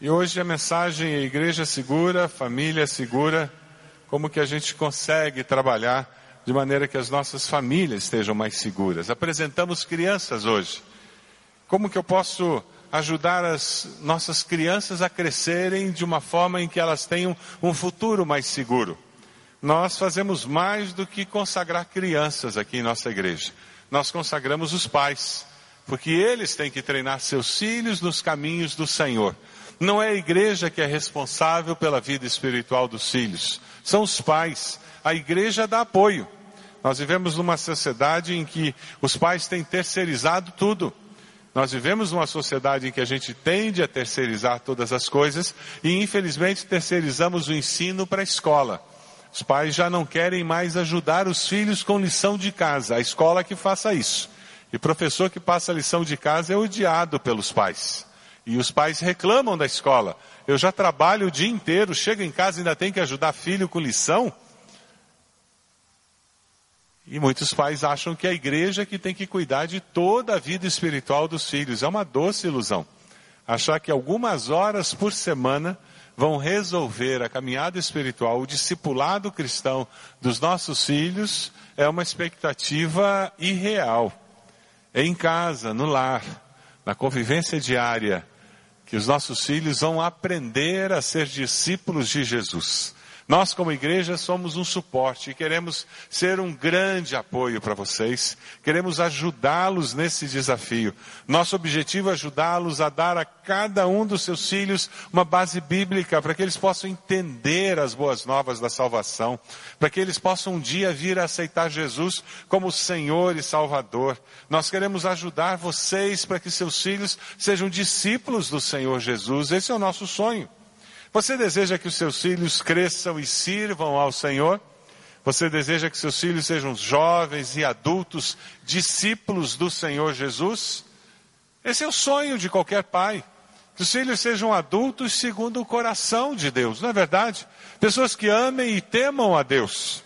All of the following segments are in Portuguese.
E hoje a mensagem é Igreja Segura, Família Segura, como que a gente consegue trabalhar de maneira que as nossas famílias estejam mais seguras. Apresentamos crianças hoje. Como que eu posso ajudar as nossas crianças a crescerem de uma forma em que elas tenham um futuro mais seguro? Nós fazemos mais do que consagrar crianças aqui em nossa igreja. Nós consagramos os pais, porque eles têm que treinar seus filhos nos caminhos do Senhor. Não é a igreja que é responsável pela vida espiritual dos filhos, são os pais. A igreja dá apoio. Nós vivemos numa sociedade em que os pais têm terceirizado tudo. Nós vivemos numa sociedade em que a gente tende a terceirizar todas as coisas e infelizmente terceirizamos o ensino para a escola. Os pais já não querem mais ajudar os filhos com lição de casa, a escola que faça isso. E professor que passa lição de casa é odiado pelos pais. E os pais reclamam da escola. Eu já trabalho o dia inteiro, chego em casa e ainda tenho que ajudar filho com lição. E muitos pais acham que a igreja é que tem que cuidar de toda a vida espiritual dos filhos. É uma doce ilusão. Achar que algumas horas por semana vão resolver a caminhada espiritual, o discipulado cristão dos nossos filhos é uma expectativa irreal. É em casa, no lar, na convivência diária, que os nossos filhos vão aprender a ser discípulos de Jesus. Nós, como igreja, somos um suporte e queremos ser um grande apoio para vocês. Queremos ajudá-los nesse desafio. Nosso objetivo é ajudá-los a dar a cada um dos seus filhos uma base bíblica para que eles possam entender as boas novas da salvação, para que eles possam um dia vir a aceitar Jesus como Senhor e Salvador. Nós queremos ajudar vocês para que seus filhos sejam discípulos do Senhor Jesus. Esse é o nosso sonho. Você deseja que os seus filhos cresçam e sirvam ao Senhor? Você deseja que seus filhos sejam jovens e adultos, discípulos do Senhor Jesus? Esse é o sonho de qualquer pai. Que os filhos sejam adultos segundo o coração de Deus, não é verdade? Pessoas que amem e temam a Deus.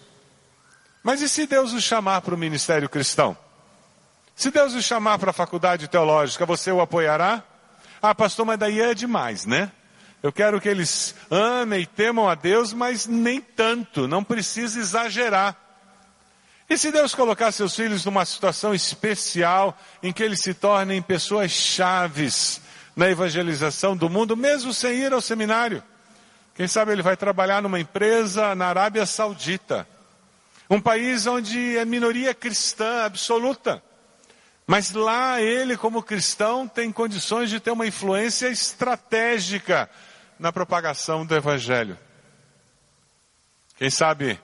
Mas e se Deus os chamar para o ministério cristão? Se Deus os chamar para a faculdade teológica, você o apoiará? Ah, pastor, mas daí é demais, né? Eu quero que eles amem e temam a Deus, mas nem tanto, não precisa exagerar. E se Deus colocar seus filhos numa situação especial, em que eles se tornem pessoas chaves na evangelização do mundo, mesmo sem ir ao seminário? Quem sabe ele vai trabalhar numa empresa na Arábia Saudita, um país onde é minoria cristã absoluta. Mas lá ele, como cristão, tem condições de ter uma influência estratégica na propagação do Evangelho. Quem sabe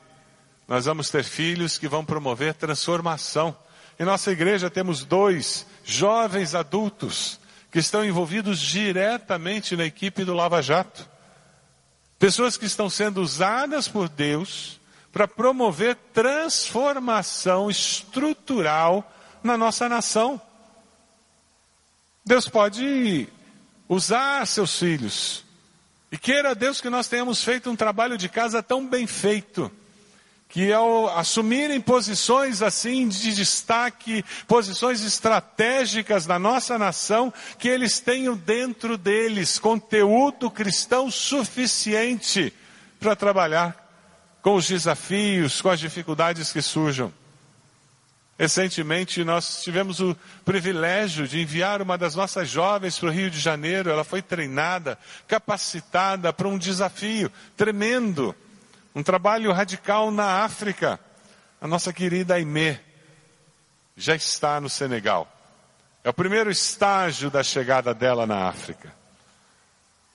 nós vamos ter filhos que vão promover transformação. Em nossa igreja temos dois jovens adultos que estão envolvidos diretamente na equipe do Lava Jato. Pessoas que estão sendo usadas por Deus para promover transformação estrutural na nossa nação. Deus pode usar seus filhos e queira Deus que nós tenhamos feito um trabalho de casa tão bem feito, que ao assumirem posições assim de destaque, posições estratégicas na nossa nação, que eles tenham dentro deles conteúdo cristão suficiente para trabalhar com os desafios, com as dificuldades que surjam. Recentemente nós tivemos o privilégio de enviar uma das nossas jovens para o Rio de Janeiro. Ela foi treinada, capacitada para um desafio tremendo, um trabalho radical na África. A nossa querida Aimee já está no Senegal. É o primeiro estágio da chegada dela na África.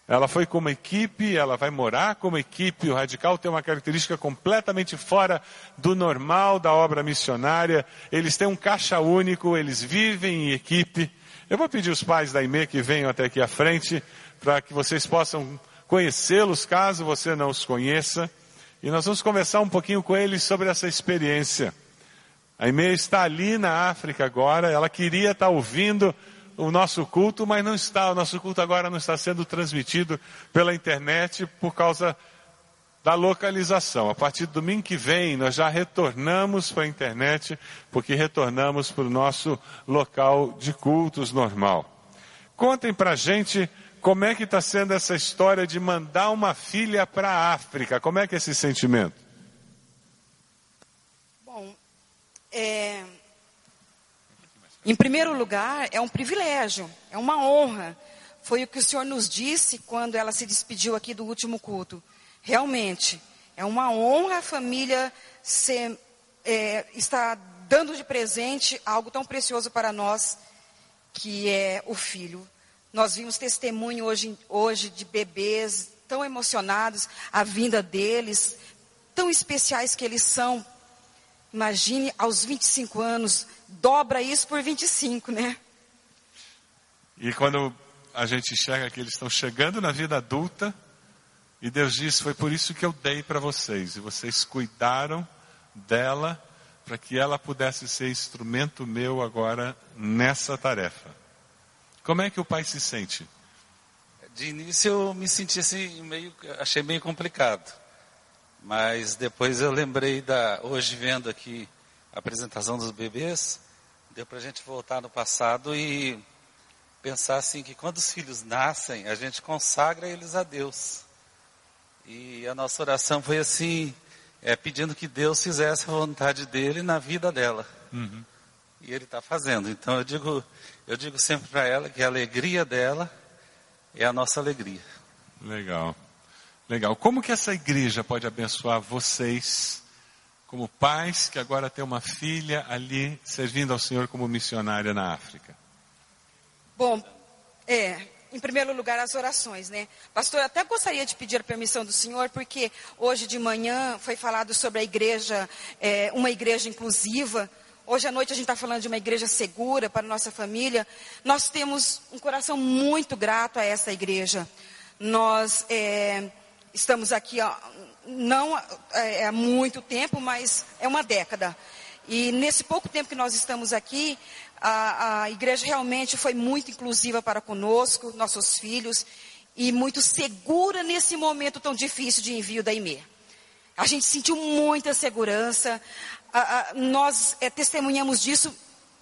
Ela foi como equipe, ela vai morar como equipe. O radical tem uma característica completamente fora do normal da obra missionária. Eles têm um caixa único, eles vivem em equipe. Eu vou pedir os pais da IME que venham até aqui à frente para que vocês possam conhecê-los caso você não os conheça. E nós vamos conversar um pouquinho com eles sobre essa experiência. A IME está ali na África agora, ela queria estar ouvindo o nosso culto, mas não está. O nosso culto agora não está sendo transmitido pela internet por causa da localização. A partir do domingo que vem, nós já retornamos para a internet, porque retornamos para o nosso local de cultos normal. Contem para a gente como é que está sendo essa história de mandar uma filha para a África? Como é que é esse sentimento? Bom, é, em primeiro lugar, é um privilégio, é uma honra. Foi o que o Senhor nos disse quando ela se despediu aqui do último culto. Realmente, é uma honra a família ser, é, estar dando de presente algo tão precioso para nós, que é o filho. Nós vimos testemunho hoje, hoje de bebês tão emocionados, a vinda deles, tão especiais que eles são. Imagine aos 25 anos, dobra isso por 25, né? E quando a gente enxerga que eles estão chegando na vida adulta, e Deus diz: Foi por isso que eu dei para vocês, e vocês cuidaram dela, para que ela pudesse ser instrumento meu agora nessa tarefa. Como é que o pai se sente? De início eu me senti assim, meio, achei meio complicado. Mas depois eu lembrei da, hoje vendo aqui a apresentação dos bebês, deu para a gente voltar no passado e pensar assim que quando os filhos nascem, a gente consagra eles a Deus. E a nossa oração foi assim, é, pedindo que Deus fizesse a vontade dele na vida dela. Uhum. E ele está fazendo. Então eu digo, eu digo sempre para ela que a alegria dela é a nossa alegria. Legal. Legal. Como que essa igreja pode abençoar vocês, como pais que agora têm uma filha ali servindo ao Senhor como missionária na África? Bom, é, em primeiro lugar, as orações, né? Pastor, até gostaria de pedir a permissão do senhor, porque hoje de manhã foi falado sobre a igreja, é, uma igreja inclusiva. Hoje à noite a gente está falando de uma igreja segura para nossa família. Nós temos um coração muito grato a essa igreja. Nós é, estamos aqui não é, há muito tempo, mas é uma década. E nesse pouco tempo que nós estamos aqui, a, a igreja realmente foi muito inclusiva para conosco, nossos filhos, e muito segura nesse momento tão difícil de envio da IME. A gente sentiu muita segurança, a, a, nós é, testemunhamos disso.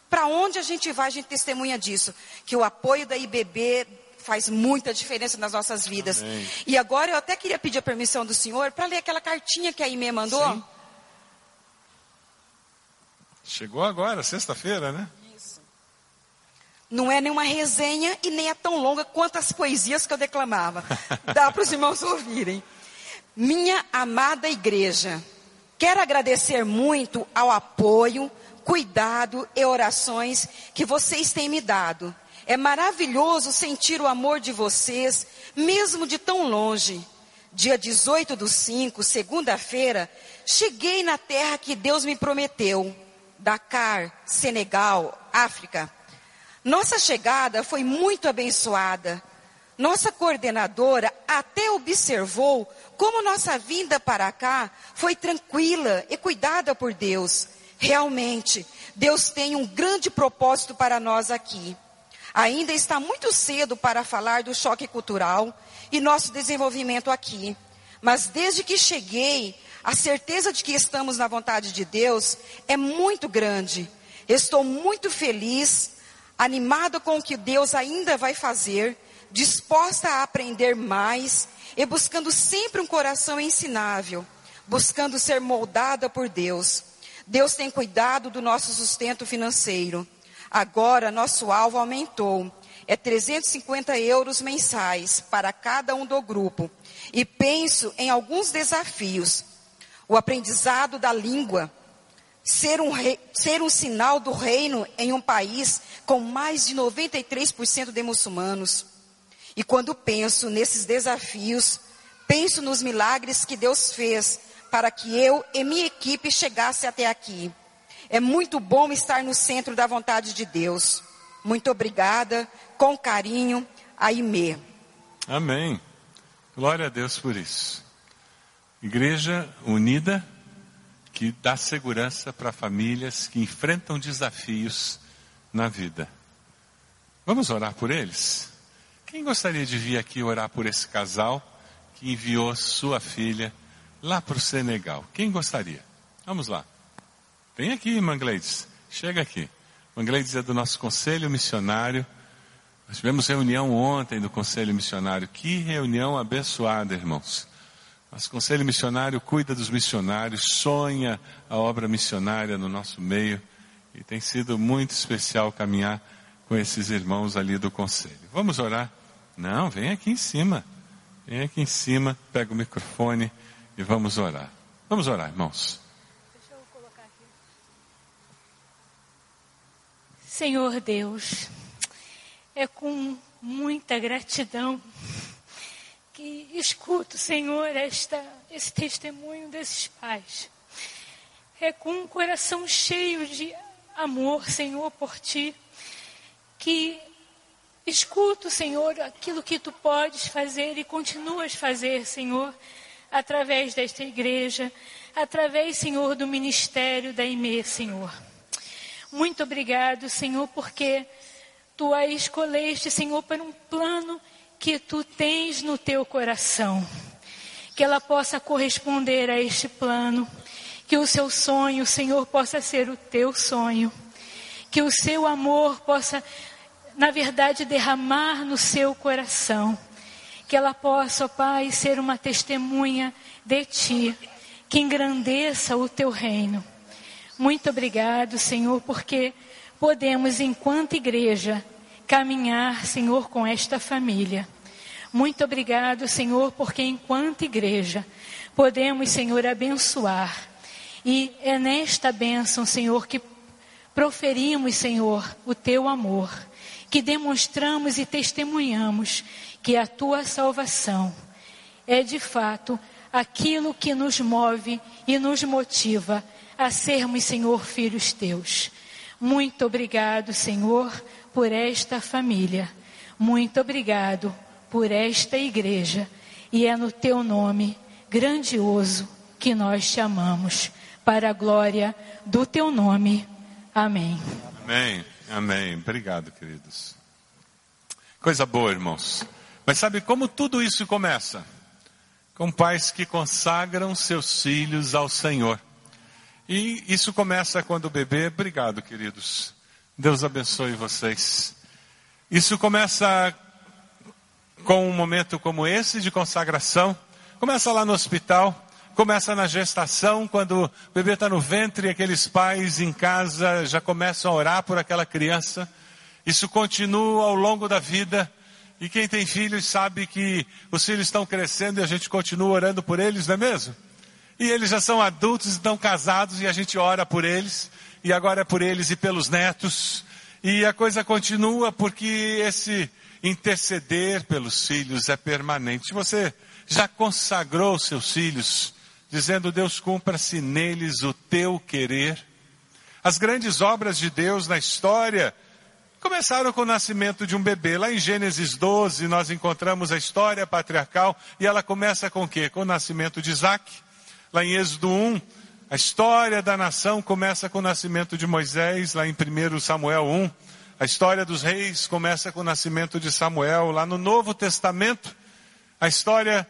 Para onde a gente vai, a gente testemunha disso. Que o apoio da IBB faz muita diferença nas nossas vidas. Amém. E agora eu até queria pedir a permissão do senhor para ler aquela cartinha que a IME mandou. Sim. Chegou agora, sexta-feira, né? Não é nenhuma resenha e nem é tão longa quanto as poesias que eu declamava. Dá para os irmãos ouvirem. Minha amada igreja, quero agradecer muito ao apoio, cuidado e orações que vocês têm me dado. É maravilhoso sentir o amor de vocês, mesmo de tão longe. Dia 18 do 5, segunda-feira, cheguei na terra que Deus me prometeu. Dakar, Senegal, África. Nossa chegada foi muito abençoada. Nossa coordenadora até observou como nossa vinda para cá foi tranquila e cuidada por Deus. Realmente, Deus tem um grande propósito para nós aqui. Ainda está muito cedo para falar do choque cultural e nosso desenvolvimento aqui. Mas desde que cheguei, a certeza de que estamos na vontade de Deus é muito grande. Estou muito feliz animada com o que Deus ainda vai fazer, disposta a aprender mais e buscando sempre um coração ensinável, buscando ser moldada por Deus. Deus tem cuidado do nosso sustento financeiro. Agora nosso alvo aumentou. É 350 euros mensais para cada um do grupo. E penso em alguns desafios. O aprendizado da língua, ser um, rei, ser um sinal do reino em um país com mais de 93% de muçulmanos. E quando penso nesses desafios, penso nos milagres que Deus fez para que eu e minha equipe chegasse até aqui. É muito bom estar no centro da vontade de Deus. Muito obrigada, com carinho, Aimee. Amém. Glória a Deus por isso. Igreja unida que dá segurança para famílias que enfrentam desafios na vida. Vamos orar por eles? Quem gostaria de vir aqui orar por esse casal que enviou sua filha lá para o Senegal? Quem gostaria? Vamos lá. Vem aqui, Mangleides. Chega aqui. Mangleides é do nosso conselho missionário. Nós tivemos reunião ontem do Conselho Missionário. Que reunião abençoada, irmãos. Nosso Conselho Missionário cuida dos missionários, sonha a obra missionária no nosso meio e tem sido muito especial caminhar com esses irmãos ali do Conselho. Vamos orar? Não, vem aqui em cima. Vem aqui em cima, pega o microfone e vamos orar. Vamos orar, irmãos. Deixa eu colocar aqui. Senhor Deus, é com muita gratidão que escuto, Senhor, esta, esse testemunho desses pais. É com um coração cheio de amor, Senhor, por Ti, que Escuto, Senhor, aquilo que tu podes fazer e continuas fazer, Senhor, através desta igreja, através, Senhor, do ministério da IME, Senhor. Muito obrigado, Senhor, porque tu a escolheste, Senhor, para um plano que tu tens no teu coração. Que ela possa corresponder a este plano. Que o seu sonho, Senhor, possa ser o teu sonho. Que o seu amor possa na verdade, derramar no seu coração. Que ela possa, ó Pai, ser uma testemunha de Ti, que engrandeça o Teu reino. Muito obrigado, Senhor, porque podemos, enquanto igreja, caminhar, Senhor, com esta família. Muito obrigado, Senhor, porque enquanto igreja podemos, Senhor, abençoar. E é nesta bênção, Senhor, que proferimos, Senhor, o teu amor que demonstramos e testemunhamos que a tua salvação é de fato aquilo que nos move e nos motiva a sermos, Senhor, filhos teus. Muito obrigado, Senhor, por esta família. Muito obrigado por esta igreja. E é no teu nome grandioso que nós te amamos. Para a glória do teu nome. Amém. Amém. Amém. Obrigado, queridos. Coisa boa, irmãos. Mas sabe como tudo isso começa? Com pais que consagram seus filhos ao Senhor. E isso começa quando o bebê, obrigado, queridos. Deus abençoe vocês. Isso começa com um momento como esse de consagração. Começa lá no hospital, começa na gestação, quando o bebê está no ventre, aqueles pais em casa já começam a orar por aquela criança. Isso continua ao longo da vida. E quem tem filhos sabe que os filhos estão crescendo e a gente continua orando por eles, não é mesmo? E eles já são adultos, estão casados e a gente ora por eles. E agora é por eles e pelos netos. E a coisa continua porque esse interceder pelos filhos é permanente. Você já consagrou seus filhos dizendo: Deus, cumpra-se neles o teu querer. As grandes obras de Deus na história começaram com o nascimento de um bebê. Lá em Gênesis 12, nós encontramos a história patriarcal e ela começa com o quê? Com o nascimento de Isaac. Lá em Êxodo 1, a história da nação começa com o nascimento de Moisés. Lá em 1 Samuel 1, a história dos reis começa com o nascimento de Samuel. Lá no Novo Testamento, a história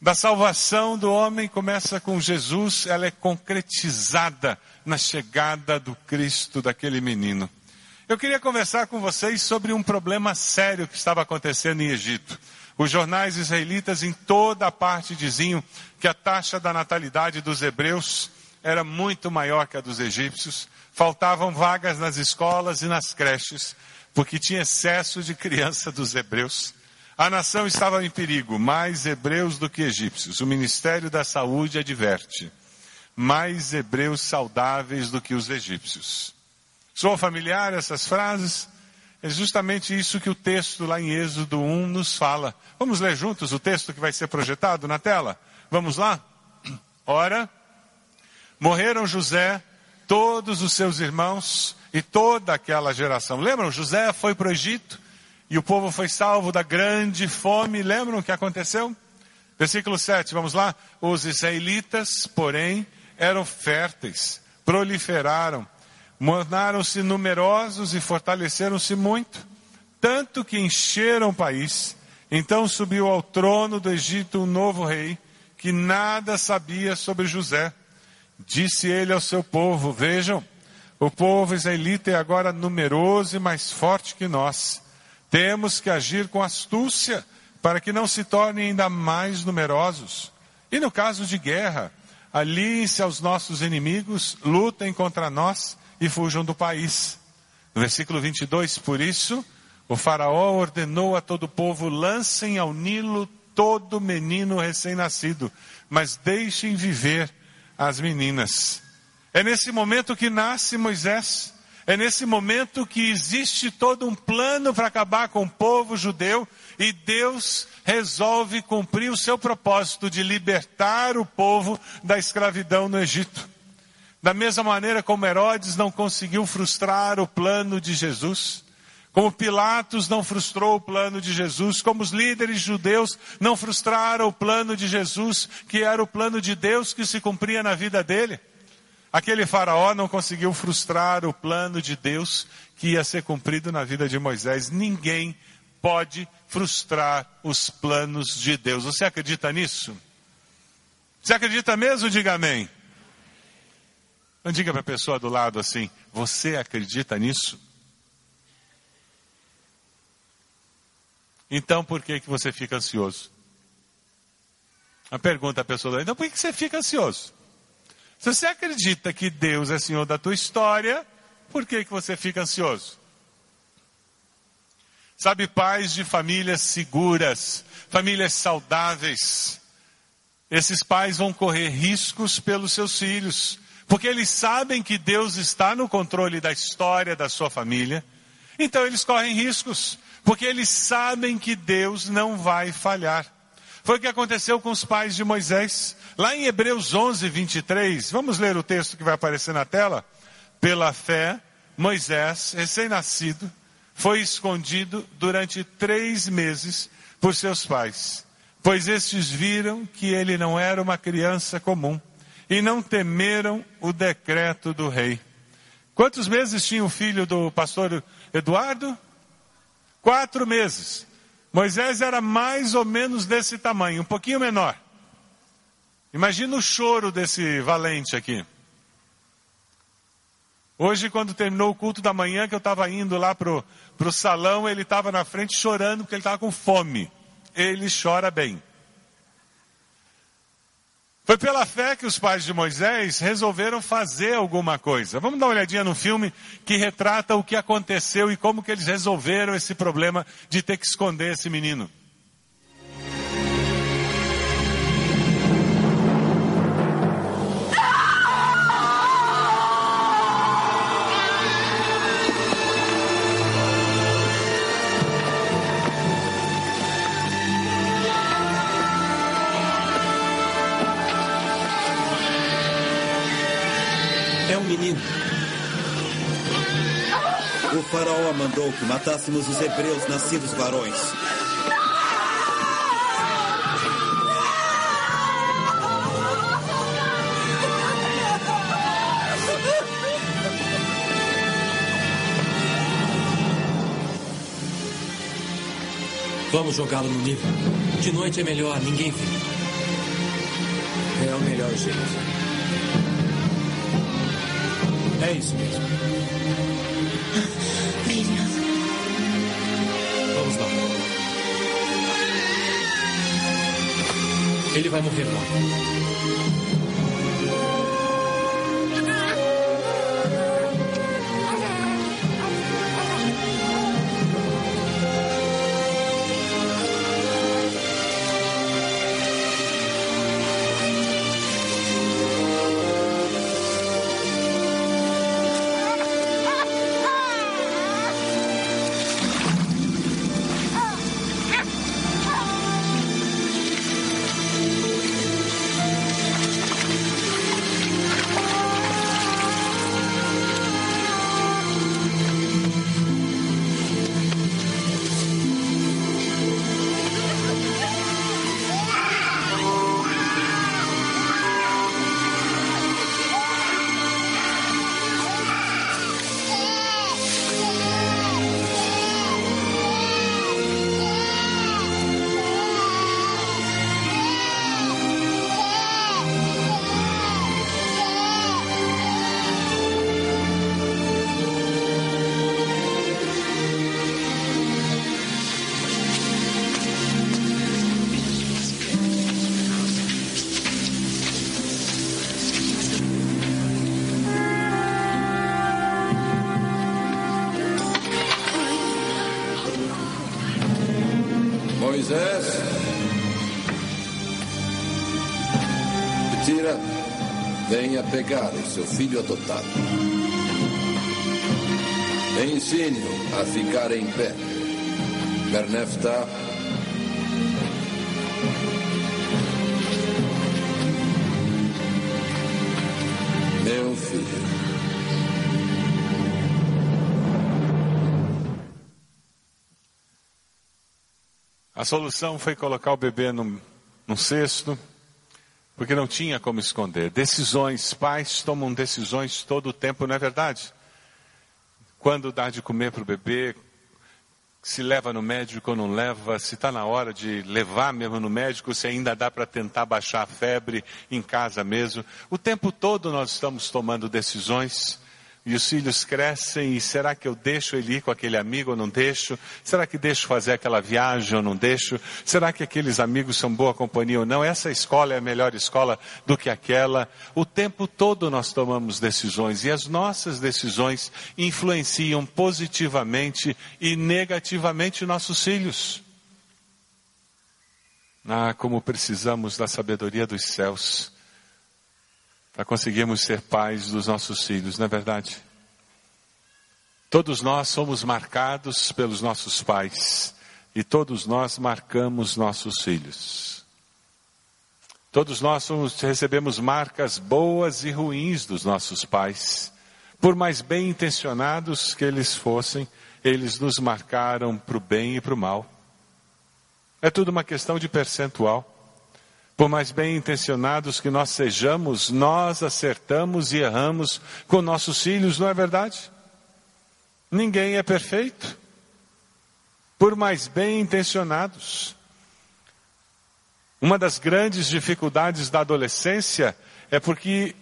da salvação do homem começa com Jesus, ela é concretizada na chegada do Cristo, daquele menino. Eu queria conversar com vocês sobre um problema sério que estava acontecendo em Egito. Os jornais israelitas em toda a parte diziam que a taxa da natalidade dos hebreus era muito maior que a dos egípcios. Faltavam vagas nas escolas e nas creches, porque tinha excesso de criança dos hebreus. A nação estava em perigo, mais hebreus do que egípcios. O Ministério da Saúde adverte: mais hebreus saudáveis do que os egípcios. Sou familiar essas frases? É justamente isso que o texto lá em Êxodo 1 nos fala. Vamos ler juntos o texto que vai ser projetado na tela? Vamos lá? Ora, morreram José, todos os seus irmãos e toda aquela geração. Lembram? José foi para o Egito e o povo foi salvo da grande fome. Lembram o que aconteceu? Versículo 7, vamos lá. Os israelitas, porém, eram férteis, proliferaram, tornaram-se numerosos e fortaleceram-se muito, tanto que encheram o país. Então subiu ao trono do Egito um novo rei, que nada sabia sobre José. Disse ele ao seu povo: Vejam, o povo israelita é agora numeroso e mais forte que nós Temos que agir com astúcia para que não se tornem ainda mais numerosos. E no caso de guerra, aliem-se aos nossos inimigos, lutem contra nós e fujam do país. No versículo 22, por isso, o Faraó ordenou a todo o povo: lancem ao Nilo todo menino recém-nascido, mas deixem viver as meninas. É nesse momento que nasce Moisés. É nesse momento que existe todo um plano para acabar com o povo judeu e Deus resolve cumprir o seu propósito de libertar o povo da escravidão no Egito. Da mesma maneira como Herodes não conseguiu frustrar o plano de Jesus, como Pilatos não frustrou o plano de Jesus, como os líderes judeus não frustraram o plano de Jesus, que era o plano de Deus que se cumpria na vida dele. Aquele faraó não conseguiu frustrar o plano de Deus que ia ser cumprido na vida de Moisés. Ninguém pode frustrar os planos de Deus. Você acredita nisso? Você acredita mesmo? Diga amém. Não diga para a pessoa do lado assim: Você acredita nisso? Então por que, que você fica ansioso? A pergunta à pessoa Então por que você fica ansioso? Se você acredita que Deus é Senhor da tua história, por que, que você fica ansioso? Sabe, pais de famílias seguras, famílias saudáveis, esses pais vão correr riscos pelos seus filhos, porque eles sabem que Deus está no controle da história da sua família, então eles correm riscos, porque eles sabem que Deus não vai falhar. Foi o que aconteceu com os pais de Moisés. Lá em Hebreus 11, 23, vamos ler o texto que vai aparecer na tela? Pela fé, Moisés, recém-nascido, foi escondido durante três meses por seus pais, pois estes viram que ele não era uma criança comum e não temeram o decreto do rei. Quantos meses tinha o filho do pastor Eduardo? Quatro meses. Moisés era mais ou menos desse tamanho, um pouquinho menor. Imagina o choro desse valente aqui. Hoje, quando terminou o culto da manhã, que eu estava indo lá para o salão, ele estava na frente chorando porque ele estava com fome. Ele chora bem. Foi pela fé que os pais de Moisés resolveram fazer alguma coisa. Vamos dar uma olhadinha no filme que retrata o que aconteceu e como que eles resolveram esse problema de ter que esconder esse menino. Faraó mandou que matássemos os hebreus nascidos varões. Vamos jogá-lo no nível. De noite é melhor, ninguém vê. É o melhor jeito. É isso mesmo. Vamos lá. Ele vai morrer logo. Venha pegar o seu filho adotado. Ensine-o a ficar em pé. Bernefta. Meu filho. A solução foi colocar o bebê num, num cesto, porque não tinha como esconder. Decisões, pais tomam decisões todo o tempo, não é verdade? Quando dá de comer para o bebê, se leva no médico ou não leva, se está na hora de levar mesmo no médico, se ainda dá para tentar baixar a febre em casa mesmo. O tempo todo nós estamos tomando decisões e os filhos crescem e será que eu deixo ele ir com aquele amigo ou não deixo? Será que deixo fazer aquela viagem ou não deixo? Será que aqueles amigos são boa companhia ou não? Essa escola é a melhor escola do que aquela? O tempo todo nós tomamos decisões e as nossas decisões influenciam positivamente e negativamente nossos filhos. Ah, como precisamos da sabedoria dos céus para conseguirmos ser pais dos nossos filhos, não é verdade? Todos nós somos marcados pelos nossos pais e todos nós marcamos nossos filhos. Todos nós somos, recebemos marcas boas e ruins dos nossos pais. Por mais bem intencionados que eles fossem, eles nos marcaram para o bem e para o mal. É tudo uma questão de percentual. Por mais bem intencionados que nós sejamos, nós acertamos e erramos com nossos filhos, não é verdade? Ninguém é perfeito. Por mais bem intencionados. Uma das grandes dificuldades da adolescência é porque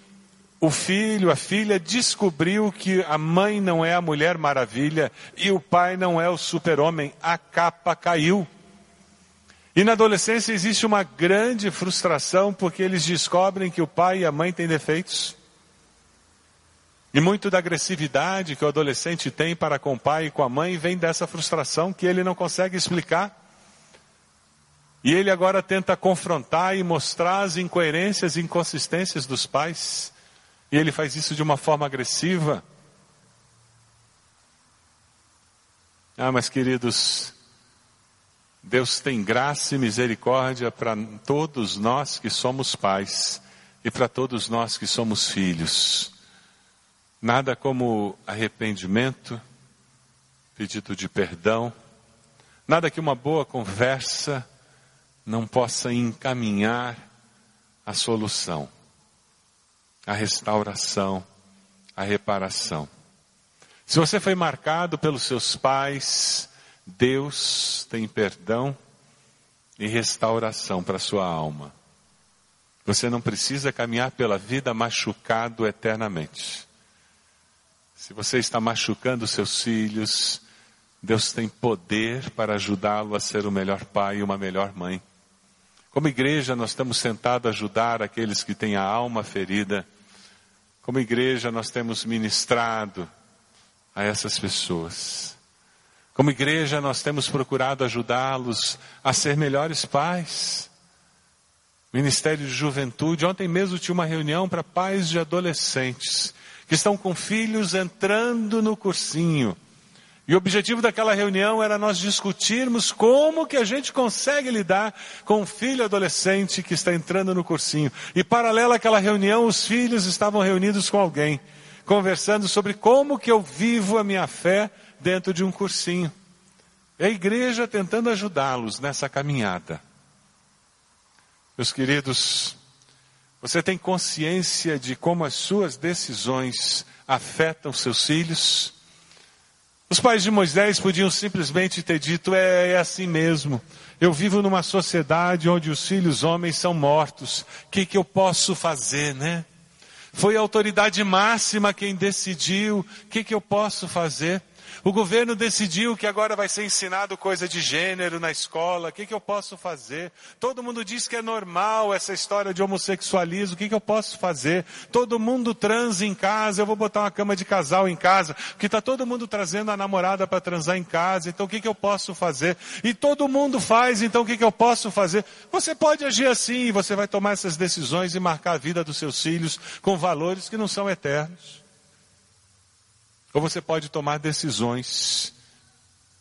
o filho, a filha descobriu que a mãe não é a mulher maravilha e o pai não é o super-homem. A capa caiu. E na adolescência existe uma grande frustração porque eles descobrem que o pai e a mãe têm defeitos. E muito da agressividade que o adolescente tem para com o pai e com a mãe vem dessa frustração que ele não consegue explicar. E ele agora tenta confrontar e mostrar as incoerências e inconsistências dos pais. E ele faz isso de uma forma agressiva. Ah, mas queridos, Deus tem graça e misericórdia para todos nós que somos pais e para todos nós que somos filhos. Nada como arrependimento, pedido de perdão, nada que uma boa conversa não possa encaminhar a solução, a restauração, a reparação. Se você foi marcado pelos seus pais, Deus tem perdão e restauração para sua alma. Você não precisa caminhar pela vida machucado eternamente. Se você está machucando seus filhos, Deus tem poder para ajudá-lo a ser o melhor pai e uma melhor mãe. Como igreja, nós estamos tentados a ajudar aqueles que têm a alma ferida. Como igreja, nós temos ministrado a essas pessoas. Como igreja, nós temos procurado ajudá-los a ser melhores pais. Ministério de Juventude. Ontem mesmo tinha uma reunião para pais de adolescentes que estão com filhos entrando no cursinho. E o objetivo daquela reunião era nós discutirmos como que a gente consegue lidar com um filho adolescente que está entrando no cursinho. E paralelo àquela reunião, os filhos estavam reunidos com alguém, conversando sobre como que eu vivo a minha fé dentro de um cursinho. É a igreja tentando ajudá-los nessa caminhada. Meus queridos, você tem consciência de como as suas decisões afetam seus filhos? Os pais de Moisés podiam simplesmente ter dito: é, é, assim mesmo. Eu vivo numa sociedade onde os filhos homens são mortos. O que, que eu posso fazer, né? Foi a autoridade máxima quem decidiu. O que, que eu posso fazer? O governo decidiu que agora vai ser ensinado coisa de gênero na escola. O que, que eu posso fazer? Todo mundo diz que é normal essa história de homossexualismo. O que, que eu posso fazer? Todo mundo transa em casa. Eu vou botar uma cama de casal em casa. Porque está todo mundo trazendo a namorada para transar em casa. Então o que, que eu posso fazer? E todo mundo faz. Então o que, que eu posso fazer? Você pode agir assim. Você vai tomar essas decisões e marcar a vida dos seus filhos com valores que não são eternos. Ou você pode tomar decisões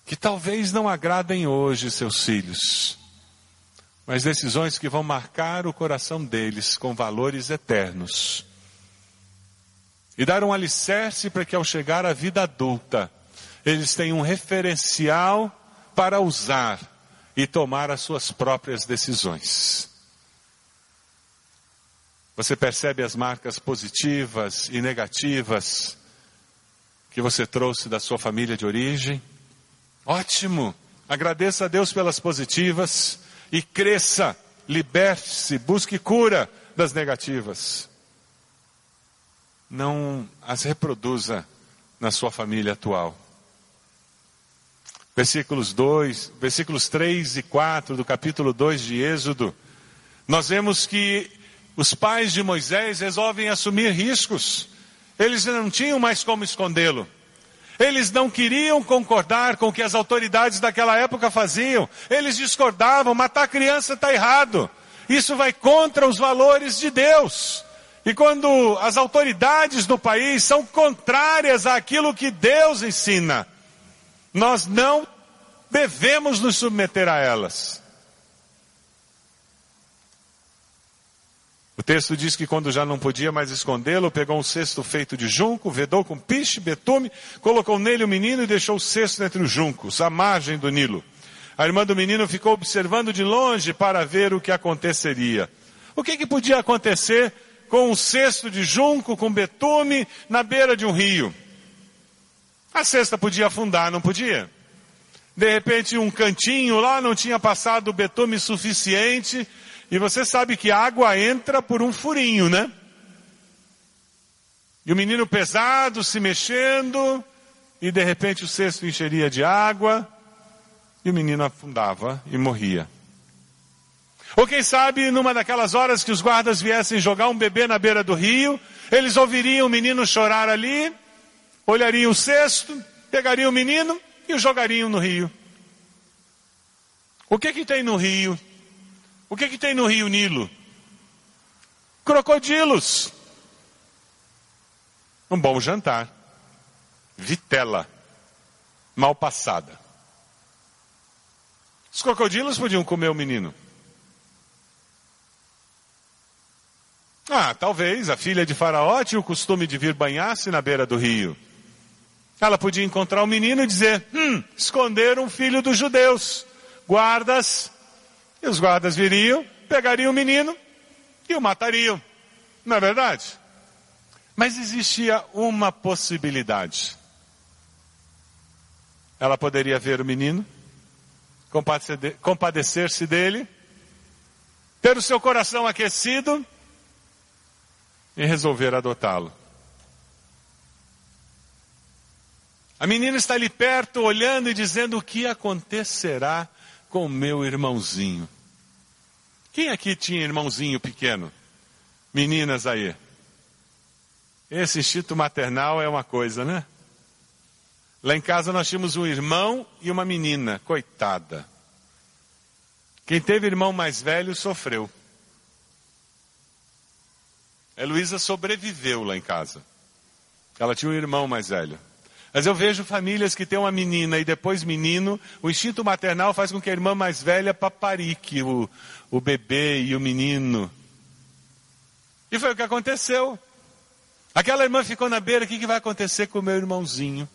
que talvez não agradem hoje seus filhos, mas decisões que vão marcar o coração deles com valores eternos. E dar um alicerce para que ao chegar à vida adulta, eles tenham um referencial para usar e tomar as suas próprias decisões. Você percebe as marcas positivas e negativas que você trouxe da sua família de origem. Ótimo! Agradeça a Deus pelas positivas e cresça, liberte-se, busque cura das negativas. Não as reproduza na sua família atual. Versículos 2, versículos 3 e 4 do capítulo 2 de Êxodo, nós vemos que os pais de Moisés resolvem assumir riscos. Eles não tinham mais como escondê-lo. Eles não queriam concordar com o que as autoridades daquela época faziam. Eles discordavam, matar criança está errado. Isso vai contra os valores de Deus. E quando as autoridades do país são contrárias àquilo que Deus ensina, nós não devemos nos submeter a elas. O texto diz que quando já não podia mais escondê-lo, pegou um cesto feito de junco, vedou com piche, betume, colocou nele o menino e deixou o cesto entre os juncos, à margem do Nilo. A irmã do menino ficou observando de longe para ver o que aconteceria. O que, que podia acontecer com um cesto de junco com betume na beira de um rio? A cesta podia afundar, não podia? De repente, um cantinho lá não tinha passado betume suficiente e você sabe que a água entra por um furinho, né? E o menino pesado se mexendo, e de repente o cesto encheria de água, e o menino afundava e morria. Ou quem sabe, numa daquelas horas que os guardas viessem jogar um bebê na beira do rio, eles ouviriam o menino chorar ali, olhariam o cesto, pegariam o menino e o jogariam no rio. O que que tem no rio? O que, que tem no rio Nilo? Crocodilos. Um bom jantar. Vitela. Mal passada. Os crocodilos podiam comer o menino. Ah, talvez a filha de Faraó tinha o costume de vir banhar-se na beira do rio. Ela podia encontrar o menino e dizer: Hum, esconderam um filho dos judeus. Guardas e os guardas viriam, pegariam o menino e o matariam. Não é verdade? Mas existia uma possibilidade. Ela poderia ver o menino, compadecer-se dele, ter o seu coração aquecido e resolver adotá-lo. A menina está ali perto, olhando e dizendo: O que acontecerá com meu irmãozinho? Quem aqui tinha irmãozinho pequeno? Meninas aí. Esse instinto maternal é uma coisa, né? Lá em casa nós tínhamos um irmão e uma menina, coitada. Quem teve irmão mais velho sofreu. A Heloísa sobreviveu lá em casa. Ela tinha um irmão mais velho. Mas eu vejo famílias que têm uma menina e depois menino, o instinto maternal faz com que a irmã mais velha paparique o, o bebê e o menino. E foi o que aconteceu. Aquela irmã ficou na beira, o que, que vai acontecer com o meu irmãozinho?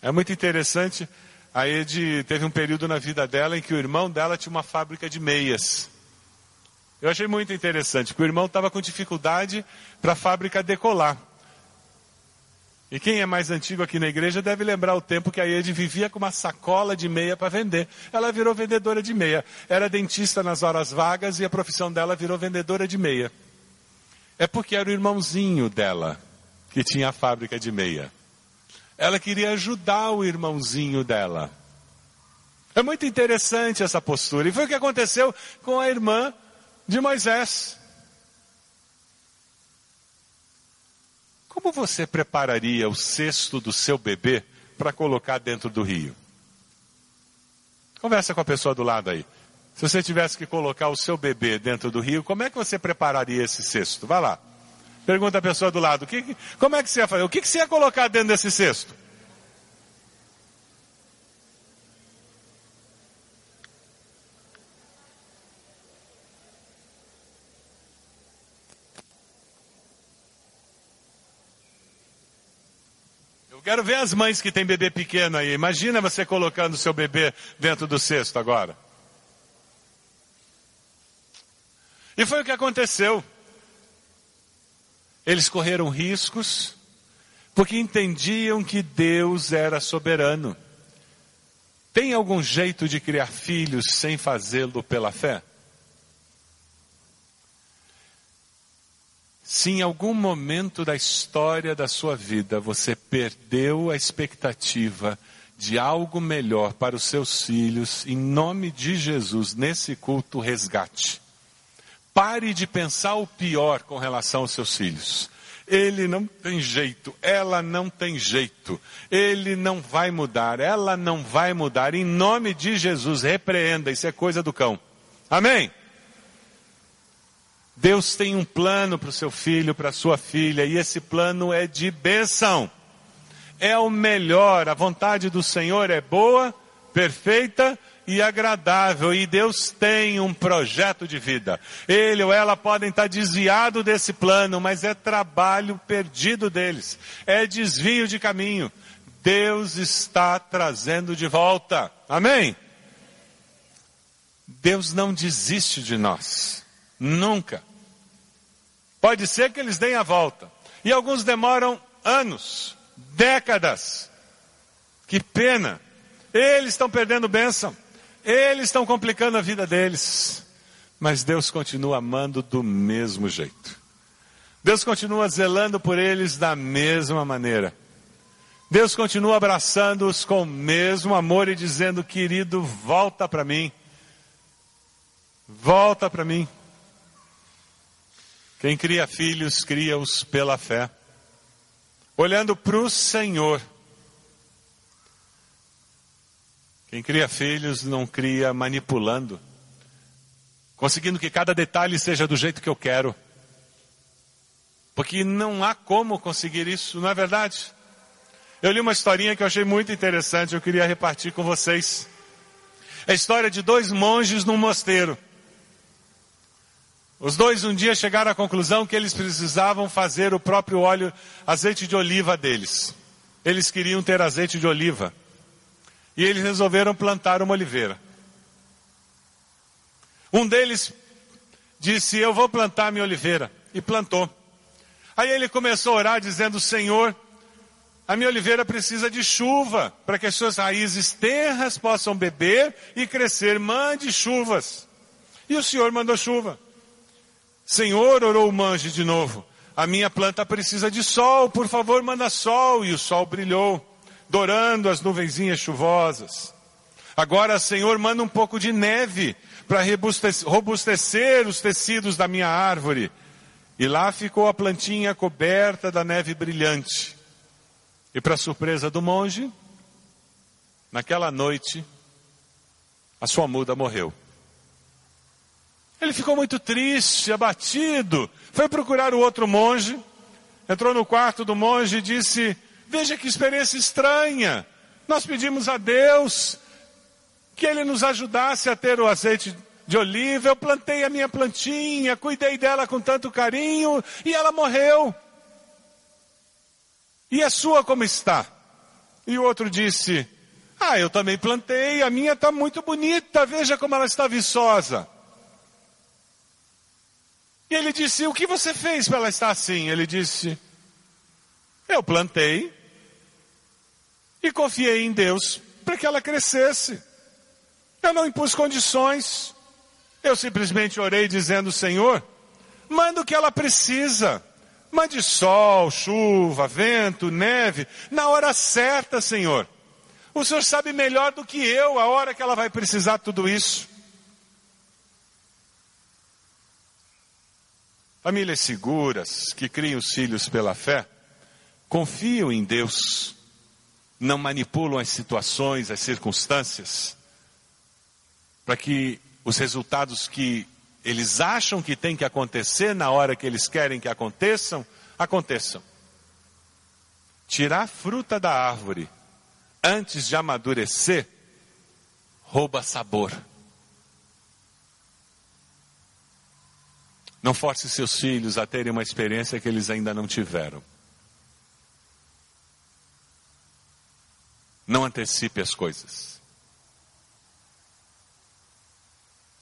É muito interessante. A Ed teve um período na vida dela em que o irmão dela tinha uma fábrica de meias. Eu achei muito interessante, porque o irmão estava com dificuldade para a fábrica decolar. E quem é mais antigo aqui na igreja deve lembrar o tempo que a Ed vivia com uma sacola de meia para vender. Ela virou vendedora de meia. Era dentista nas horas vagas e a profissão dela virou vendedora de meia. É porque era o irmãozinho dela que tinha a fábrica de meia. Ela queria ajudar o irmãozinho dela. É muito interessante essa postura. E foi o que aconteceu com a irmã de Moisés. Como você prepararia o cesto do seu bebê para colocar dentro do rio? Conversa com a pessoa do lado aí. Se você tivesse que colocar o seu bebê dentro do rio, como é que você prepararia esse cesto? Vai lá. Pergunta a pessoa do lado. Que, como é que você ia fazer? O que, que você ia colocar dentro desse cesto? Quero ver as mães que têm bebê pequeno aí. Imagina você colocando seu bebê dentro do cesto agora. E foi o que aconteceu. Eles correram riscos, porque entendiam que Deus era soberano. Tem algum jeito de criar filhos sem fazê-lo pela fé? Se em algum momento da história da sua vida você perdeu a expectativa de algo melhor para os seus filhos, em nome de Jesus, nesse culto, resgate. Pare de pensar o pior com relação aos seus filhos. Ele não tem jeito, ela não tem jeito, ele não vai mudar, ela não vai mudar. Em nome de Jesus, repreenda, isso é coisa do cão. Amém? Deus tem um plano para o seu filho, para a sua filha, e esse plano é de bênção. É o melhor, a vontade do Senhor é boa, perfeita e agradável, e Deus tem um projeto de vida. Ele ou ela podem estar desviados desse plano, mas é trabalho perdido deles, é desvio de caminho. Deus está trazendo de volta. Amém? Deus não desiste de nós. Nunca. Pode ser que eles deem a volta. E alguns demoram anos, décadas. Que pena. Eles estão perdendo bênção. Eles estão complicando a vida deles. Mas Deus continua amando do mesmo jeito. Deus continua zelando por eles da mesma maneira. Deus continua abraçando-os com o mesmo amor e dizendo: querido, volta para mim. Volta para mim. Quem cria filhos, cria-os pela fé. Olhando para o Senhor. Quem cria filhos não cria manipulando, conseguindo que cada detalhe seja do jeito que eu quero. Porque não há como conseguir isso, não é verdade? Eu li uma historinha que eu achei muito interessante, eu queria repartir com vocês. É a história de dois monges num mosteiro. Os dois um dia chegaram à conclusão que eles precisavam fazer o próprio óleo, azeite de oliva deles. Eles queriam ter azeite de oliva. E eles resolveram plantar uma oliveira. Um deles disse: Eu vou plantar minha oliveira. E plantou. Aí ele começou a orar, dizendo: Senhor, a minha oliveira precisa de chuva para que as suas raízes terras possam beber e crescer. Mande chuvas. E o Senhor mandou chuva. Senhor, orou o manjo de novo. A minha planta precisa de sol, por favor, manda sol. E o sol brilhou, dourando as nuvenzinhas chuvosas. Agora, Senhor, manda um pouco de neve para robustecer os tecidos da minha árvore. E lá ficou a plantinha coberta da neve brilhante. E para surpresa do monge, naquela noite, a sua muda morreu. Ele ficou muito triste, abatido. Foi procurar o outro monge. Entrou no quarto do monge e disse: Veja que experiência estranha. Nós pedimos a Deus que Ele nos ajudasse a ter o azeite de oliva. Eu plantei a minha plantinha, cuidei dela com tanto carinho e ela morreu. E a sua como está? E o outro disse: Ah, eu também plantei, a minha está muito bonita, veja como ela está viçosa. E ele disse: O que você fez para ela estar assim? Ele disse: Eu plantei e confiei em Deus para que ela crescesse. Eu não impus condições. Eu simplesmente orei dizendo: Senhor, manda o que ela precisa. Mande sol, chuva, vento, neve, na hora certa, Senhor. O Senhor sabe melhor do que eu a hora que ela vai precisar de tudo isso. Famílias seguras que criam os filhos pela fé, confiam em Deus, não manipulam as situações, as circunstâncias, para que os resultados que eles acham que tem que acontecer na hora que eles querem que aconteçam, aconteçam. Tirar fruta da árvore antes de amadurecer rouba sabor. Não force seus filhos a terem uma experiência que eles ainda não tiveram. Não antecipe as coisas.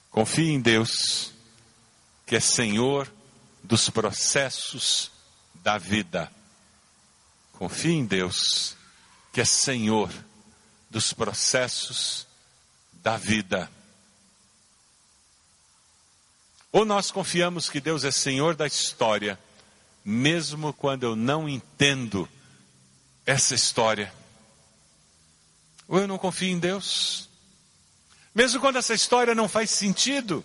Confie em Deus, que é Senhor dos processos da vida. Confie em Deus, que é Senhor dos processos da vida. Ou nós confiamos que Deus é Senhor da história, mesmo quando eu não entendo essa história. Ou eu não confio em Deus, mesmo quando essa história não faz sentido.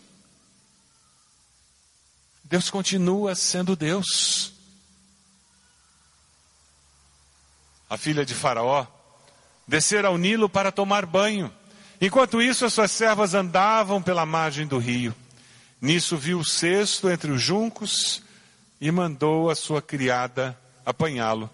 Deus continua sendo Deus. A filha de Faraó descer ao Nilo para tomar banho. Enquanto isso, as suas servas andavam pela margem do rio. Nisso viu o cesto entre os juncos e mandou a sua criada apanhá-lo.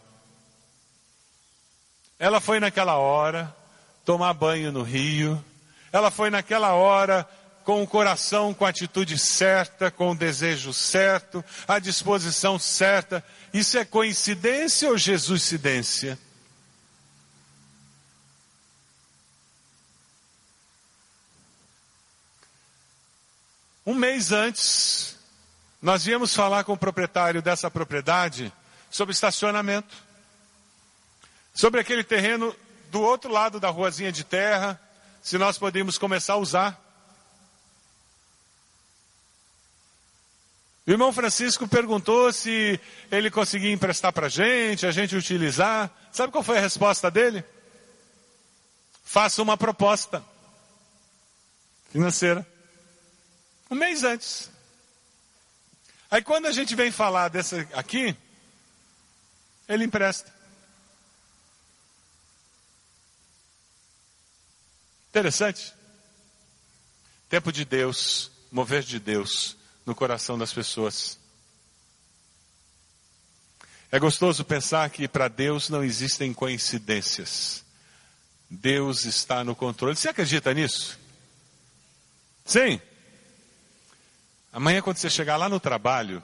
Ela foi naquela hora tomar banho no rio. Ela foi naquela hora com o coração com a atitude certa, com o desejo certo, a disposição certa. Isso é coincidência ou Jesuscidência? Um mês antes, nós viemos falar com o proprietário dessa propriedade sobre estacionamento. Sobre aquele terreno do outro lado da ruazinha de terra, se nós podíamos começar a usar. O irmão Francisco perguntou se ele conseguia emprestar para a gente, a gente utilizar. Sabe qual foi a resposta dele? Faça uma proposta financeira. Um mês antes. Aí quando a gente vem falar dessa aqui, ele empresta. Interessante. Tempo de Deus, mover de Deus no coração das pessoas. É gostoso pensar que para Deus não existem coincidências. Deus está no controle. Você acredita nisso? Sim. Amanhã, quando você chegar lá no trabalho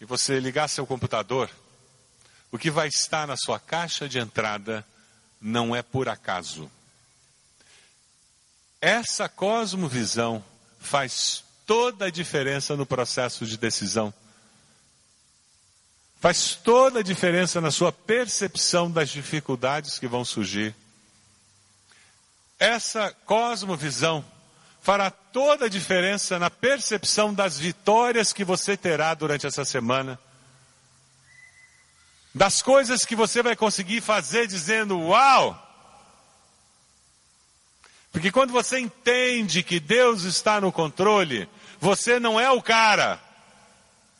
e você ligar seu computador, o que vai estar na sua caixa de entrada não é por acaso. Essa cosmovisão faz toda a diferença no processo de decisão. Faz toda a diferença na sua percepção das dificuldades que vão surgir. Essa cosmovisão fará toda a diferença na percepção das vitórias que você terá durante essa semana. Das coisas que você vai conseguir fazer dizendo, uau! Porque quando você entende que Deus está no controle, você não é o cara.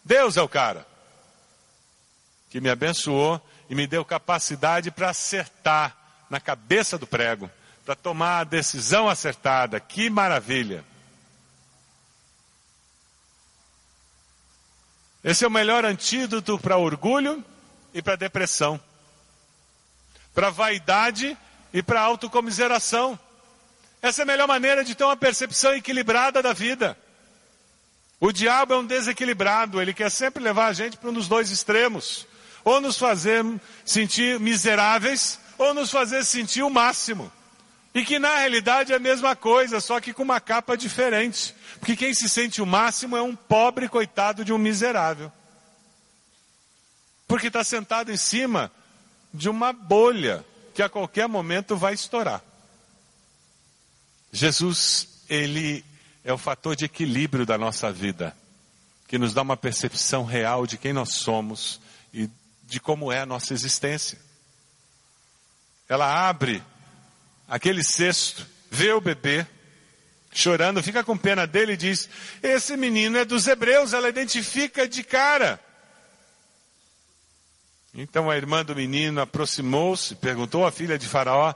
Deus é o cara. Que me abençoou e me deu capacidade para acertar na cabeça do prego para tomar a decisão acertada. Que maravilha! Esse é o melhor antídoto para orgulho e para depressão, para vaidade e para autocomiseração. Essa é a melhor maneira de ter uma percepção equilibrada da vida. O diabo é um desequilibrado, ele quer sempre levar a gente para um dos dois extremos. Ou nos fazer sentir miseráveis, ou nos fazer sentir o máximo. E que na realidade é a mesma coisa, só que com uma capa diferente. Porque quem se sente o máximo é um pobre coitado de um miserável. Porque está sentado em cima de uma bolha que a qualquer momento vai estourar. Jesus, ele é o fator de equilíbrio da nossa vida. que nos dá uma percepção real de quem nós somos e de como é a nossa existência. Ela abre aquele cesto, vê o bebê chorando, fica com pena dele e diz: Esse menino é dos hebreus, ela identifica de cara. Então a irmã do menino aproximou-se, perguntou à filha de Faraó: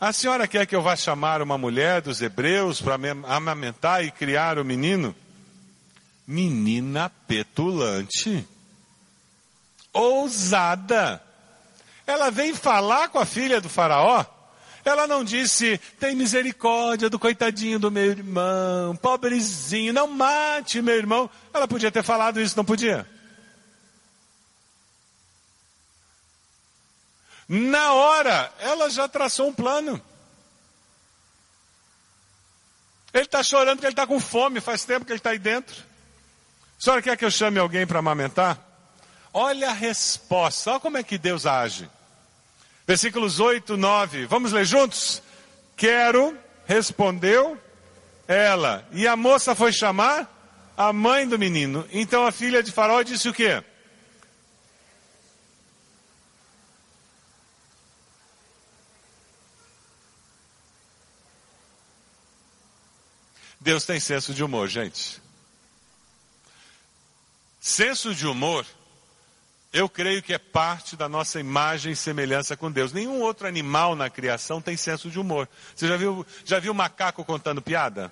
A senhora quer que eu vá chamar uma mulher dos hebreus para amamentar e criar o menino? Menina petulante, ousada. Ela vem falar com a filha do Faraó. Ela não disse, tem misericórdia do coitadinho do meu irmão, pobrezinho, não mate meu irmão. Ela podia ter falado isso, não podia? Na hora, ela já traçou um plano. Ele está chorando porque ele está com fome, faz tempo que ele está aí dentro. A senhora quer que eu chame alguém para amamentar? Olha a resposta, olha como é que Deus age. Versículos 8, 9. Vamos ler juntos? Quero, respondeu ela. E a moça foi chamar a mãe do menino. Então a filha de Faraó disse o quê? Deus tem senso de humor, gente. Senso de humor, eu creio que é parte da nossa imagem e semelhança com Deus. Nenhum outro animal na criação tem senso de humor. Você já viu, já viu macaco contando piada?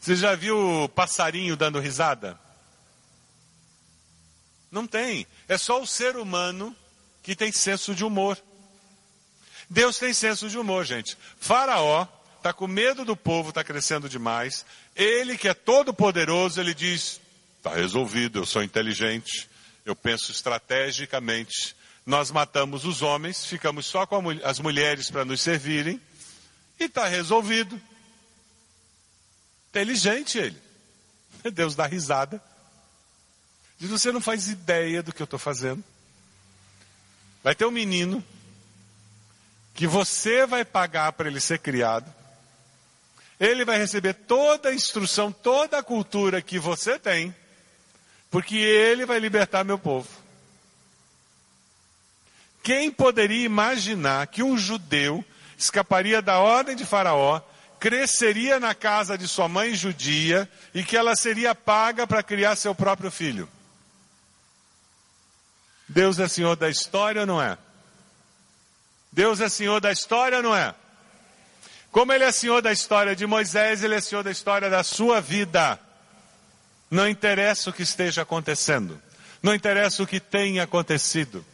Você já viu passarinho dando risada? Não tem. É só o ser humano que tem senso de humor. Deus tem senso de humor, gente. Faraó está com medo do povo, está crescendo demais. Ele que é todo poderoso, ele diz: está resolvido, eu sou inteligente, eu penso estrategicamente. Nós matamos os homens, ficamos só com as mulheres para nos servirem, e está resolvido. Inteligente ele. Deus dá risada. Diz: Você não faz ideia do que eu estou fazendo. Vai ter um menino que você vai pagar para ele ser criado. Ele vai receber toda a instrução, toda a cultura que você tem, porque ele vai libertar meu povo. Quem poderia imaginar que um judeu escaparia da ordem de Faraó, cresceria na casa de sua mãe judia e que ela seria paga para criar seu próprio filho? Deus é senhor da história ou não é? Deus é senhor da história ou não é? Como ele é senhor da história de Moisés, ele é senhor da história da sua vida. Não interessa o que esteja acontecendo. Não interessa o que tenha acontecido.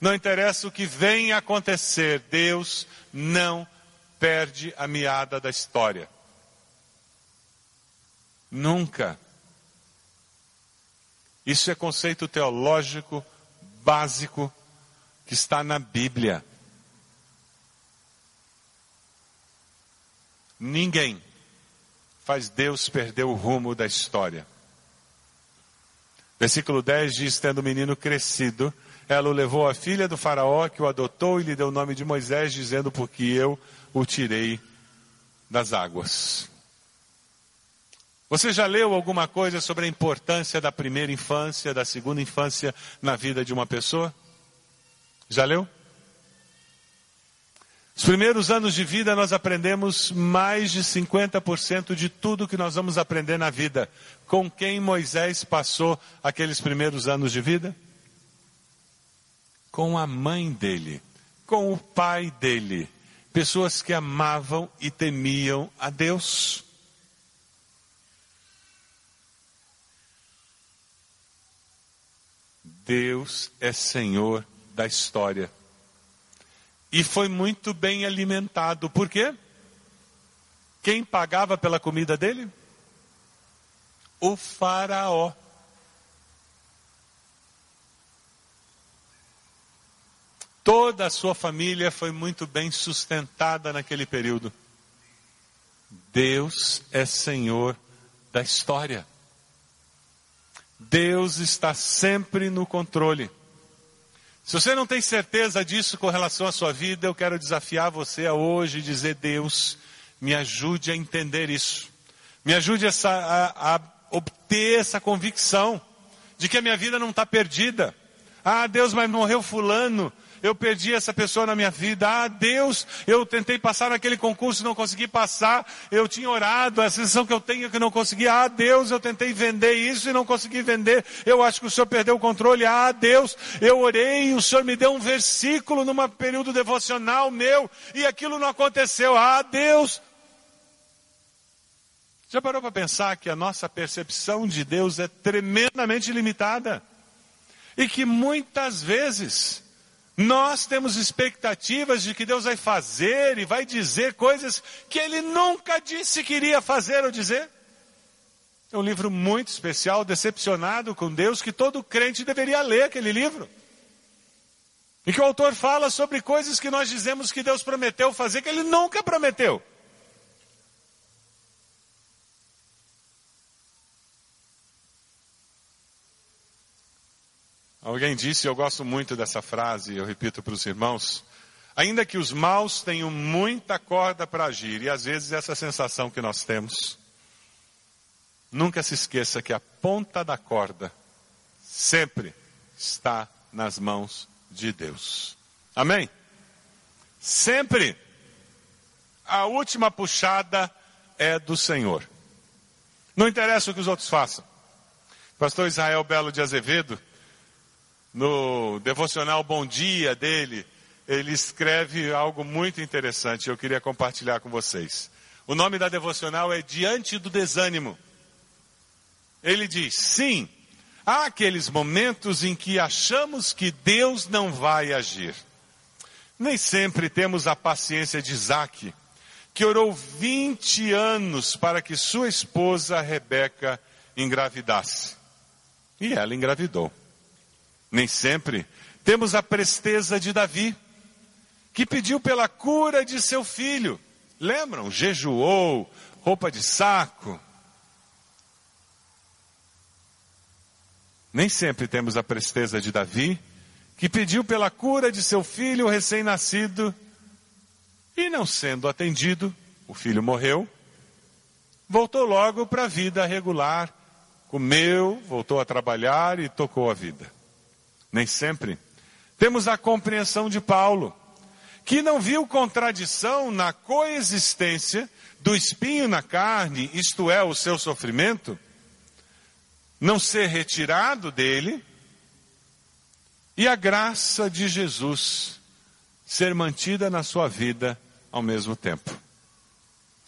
Não interessa o que venha acontecer. Deus não perde a meada da história. Nunca. Isso é conceito teológico básico que está na Bíblia. Ninguém faz Deus perder o rumo da história. Versículo 10 diz: Tendo o menino crescido, ela o levou à filha do Faraó, que o adotou e lhe deu o nome de Moisés, dizendo: Porque eu o tirei das águas. Você já leu alguma coisa sobre a importância da primeira infância, da segunda infância na vida de uma pessoa? Já leu? Os primeiros anos de vida nós aprendemos mais de 50% de tudo que nós vamos aprender na vida. Com quem Moisés passou aqueles primeiros anos de vida? Com a mãe dele, com o pai dele. Pessoas que amavam e temiam a Deus. Deus é Senhor da história e foi muito bem alimentado. Por quê? Quem pagava pela comida dele? O Faraó. Toda a sua família foi muito bem sustentada naquele período. Deus é Senhor da história. Deus está sempre no controle. Se você não tem certeza disso com relação à sua vida, eu quero desafiar você a hoje dizer: Deus, me ajude a entender isso. Me ajude a, a, a obter essa convicção de que a minha vida não está perdida. Ah, Deus, mas morreu fulano. Eu perdi essa pessoa na minha vida. Ah, Deus, eu tentei passar naquele concurso e não consegui passar. Eu tinha orado, a sensação que eu tenho é que não consegui. Ah, Deus, eu tentei vender isso e não consegui vender. Eu acho que o Senhor perdeu o controle. Ah, Deus, eu orei e o Senhor me deu um versículo num período devocional meu e aquilo não aconteceu. Ah, Deus. Já parou para pensar que a nossa percepção de Deus é tremendamente limitada? E que muitas vezes nós temos expectativas de que Deus vai fazer e vai dizer coisas que Ele nunca disse que iria fazer ou dizer. É um livro muito especial, decepcionado com Deus, que todo crente deveria ler aquele livro. E que o autor fala sobre coisas que nós dizemos que Deus prometeu fazer, que Ele nunca prometeu. Alguém disse, eu gosto muito dessa frase, eu repito para os irmãos, ainda que os maus tenham muita corda para agir, e às vezes essa sensação que nós temos, nunca se esqueça que a ponta da corda sempre está nas mãos de Deus. Amém? Sempre. A última puxada é do Senhor. Não interessa o que os outros façam. Pastor Israel Belo de Azevedo, no devocional Bom Dia dele, ele escreve algo muito interessante, eu queria compartilhar com vocês. O nome da devocional é Diante do Desânimo. Ele diz: sim, há aqueles momentos em que achamos que Deus não vai agir. Nem sempre temos a paciência de Isaac, que orou 20 anos para que sua esposa Rebeca engravidasse. E ela engravidou. Nem sempre. Temos a presteza de Davi, que pediu pela cura de seu filho. Lembram? Jejuou, roupa de saco. Nem sempre temos a presteza de Davi, que pediu pela cura de seu filho recém-nascido e não sendo atendido, o filho morreu, voltou logo para a vida regular, comeu, voltou a trabalhar e tocou a vida nem sempre. Temos a compreensão de Paulo, que não viu contradição na coexistência do espinho na carne, isto é, o seu sofrimento, não ser retirado dele, e a graça de Jesus ser mantida na sua vida ao mesmo tempo.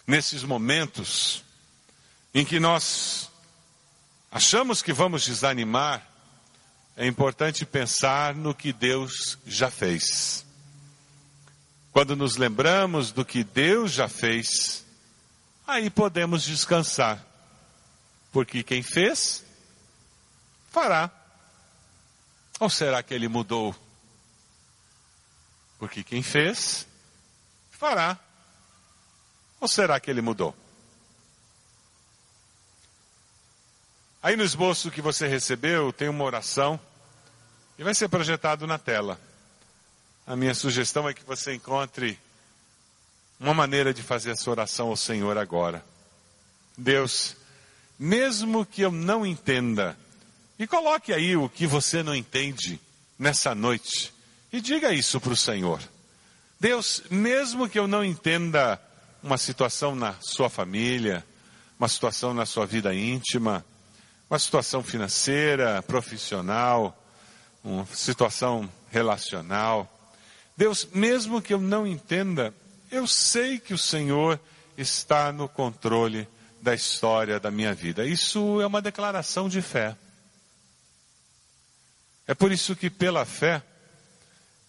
Nesses momentos em que nós achamos que vamos desanimar, é importante pensar no que Deus já fez. Quando nos lembramos do que Deus já fez, aí podemos descansar. Porque quem fez, fará. Ou será que ele mudou? Porque quem fez, fará. Ou será que ele mudou? Aí no esboço que você recebeu tem uma oração e vai ser projetado na tela. A minha sugestão é que você encontre uma maneira de fazer essa oração ao Senhor agora. Deus, mesmo que eu não entenda, e coloque aí o que você não entende nessa noite, e diga isso para o Senhor. Deus, mesmo que eu não entenda uma situação na sua família, uma situação na sua vida íntima, uma situação financeira, profissional, uma situação relacional. Deus, mesmo que eu não entenda, eu sei que o Senhor está no controle da história da minha vida. Isso é uma declaração de fé. É por isso que, pela fé,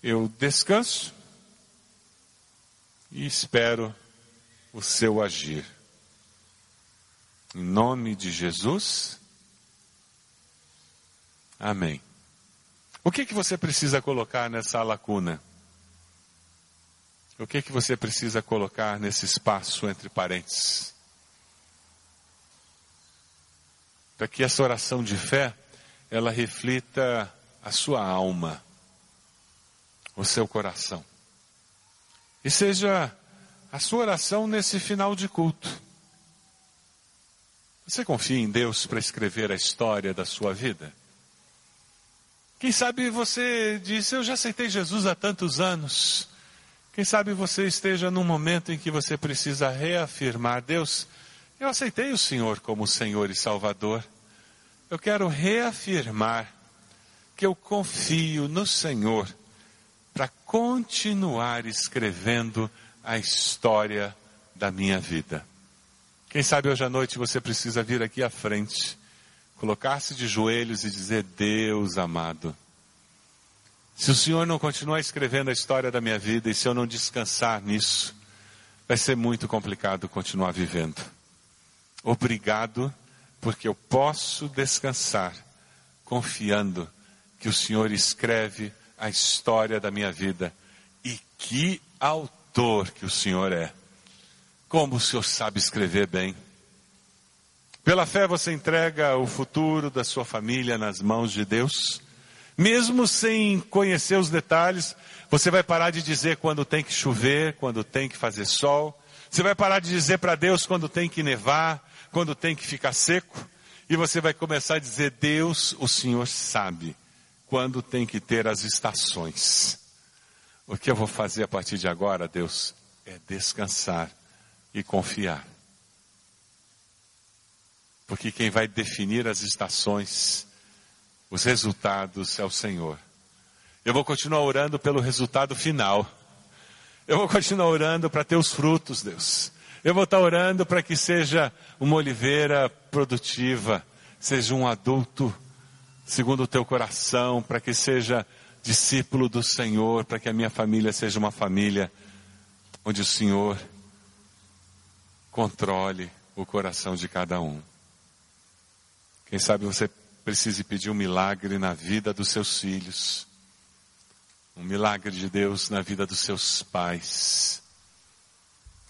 eu descanso e espero o seu agir. Em nome de Jesus. Amém. O que que você precisa colocar nessa lacuna? O que que você precisa colocar nesse espaço entre parênteses? Para que essa oração de fé, ela reflita a sua alma, o seu coração. E seja a sua oração nesse final de culto. Você confia em Deus para escrever a história da sua vida? Quem sabe você disse, eu já aceitei Jesus há tantos anos. Quem sabe você esteja num momento em que você precisa reafirmar, Deus, eu aceitei o Senhor como Senhor e Salvador. Eu quero reafirmar que eu confio no Senhor para continuar escrevendo a história da minha vida. Quem sabe hoje à noite você precisa vir aqui à frente, colocar-se de joelhos e dizer: Deus amado, se o Senhor não continuar escrevendo a história da minha vida e se eu não descansar nisso, vai ser muito complicado continuar vivendo. Obrigado, porque eu posso descansar confiando que o Senhor escreve a história da minha vida. E que autor que o Senhor é. Como o Senhor sabe escrever bem. Pela fé você entrega o futuro da sua família nas mãos de Deus. Mesmo sem conhecer os detalhes, você vai parar de dizer quando tem que chover, quando tem que fazer sol. Você vai parar de dizer para Deus quando tem que nevar, quando tem que ficar seco. E você vai começar a dizer: Deus, o Senhor sabe quando tem que ter as estações. O que eu vou fazer a partir de agora, Deus, é descansar e confiar. Porque quem vai definir as estações, os resultados é o Senhor. Eu vou continuar orando pelo resultado final. Eu vou continuar orando para ter os frutos, Deus. Eu vou estar orando para que seja uma oliveira produtiva, seja um adulto segundo o teu coração, para que seja discípulo do Senhor, para que a minha família seja uma família onde o Senhor controle o coração de cada um. Quem sabe você precise pedir um milagre na vida dos seus filhos, um milagre de Deus na vida dos seus pais,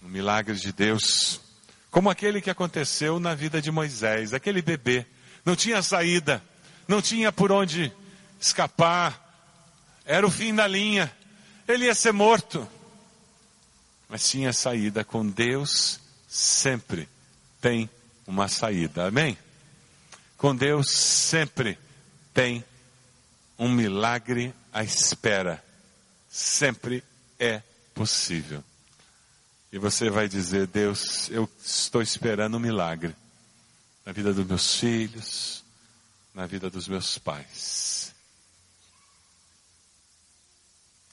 um milagre de Deus, como aquele que aconteceu na vida de Moisés, aquele bebê, não tinha saída não tinha por onde escapar, era o fim da linha, ele ia ser morto. Mas tinha saída. Com Deus, sempre tem uma saída, amém? Com Deus sempre tem um milagre à espera, sempre é possível. E você vai dizer: Deus, eu estou esperando um milagre na vida dos meus filhos, na vida dos meus pais.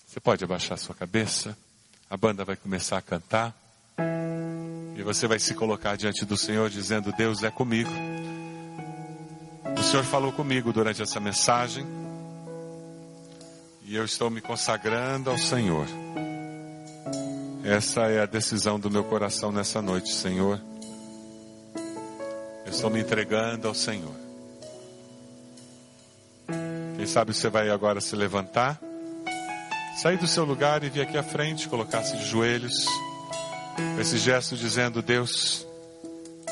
Você pode abaixar sua cabeça, a banda vai começar a cantar, e você vai se colocar diante do Senhor dizendo: Deus é comigo. O Senhor falou comigo durante essa mensagem, e eu estou me consagrando ao Senhor. Essa é a decisão do meu coração nessa noite, Senhor. Eu estou me entregando ao Senhor. Quem sabe você vai agora se levantar, sair do seu lugar e vir aqui à frente, colocar-se de joelhos, esse gesto dizendo: Deus,